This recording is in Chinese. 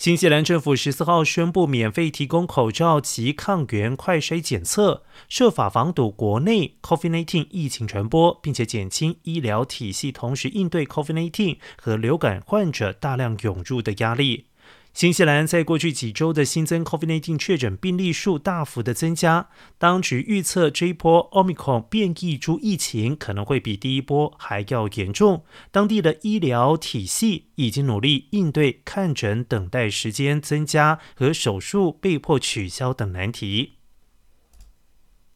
新西兰政府十四号宣布免费提供口罩及抗原快筛检测，设法防堵国内 COVID-19 疫情传播，并且减轻医疗体系同时应对 COVID-19 和流感患者大量涌入的压力。新西兰在过去几周的新增 COVID-19 确诊病例数大幅的增加，当局预测这一波 Omicron 变异株疫情可能会比第一波还要严重。当地的医疗体系已经努力应对看诊等待时间增加和手术被迫取消等难题。